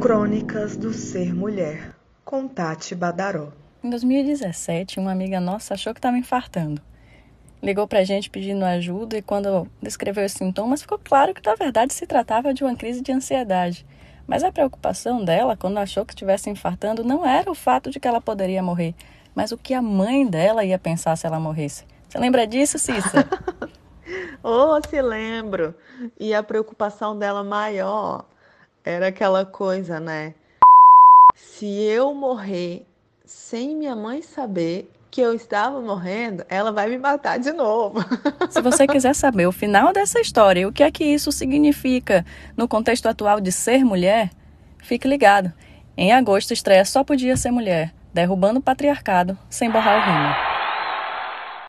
Crônicas do Ser Mulher, com Tati Badaró. Em 2017, uma amiga nossa achou que estava infartando. Ligou para a gente pedindo ajuda e, quando descreveu os sintomas, ficou claro que, na verdade, se tratava de uma crise de ansiedade. Mas a preocupação dela, quando achou que estivesse infartando, não era o fato de que ela poderia morrer, mas o que a mãe dela ia pensar se ela morresse. Você lembra disso, Cissa? oh, se lembro. E a preocupação dela maior era aquela coisa, né? Se eu morrer sem minha mãe saber que eu estava morrendo, ela vai me matar de novo. Se você quiser saber o final dessa história e o que é que isso significa no contexto atual de ser mulher, fique ligado. Em agosto estreia Só Podia Ser Mulher, derrubando o patriarcado sem borrar o rumo.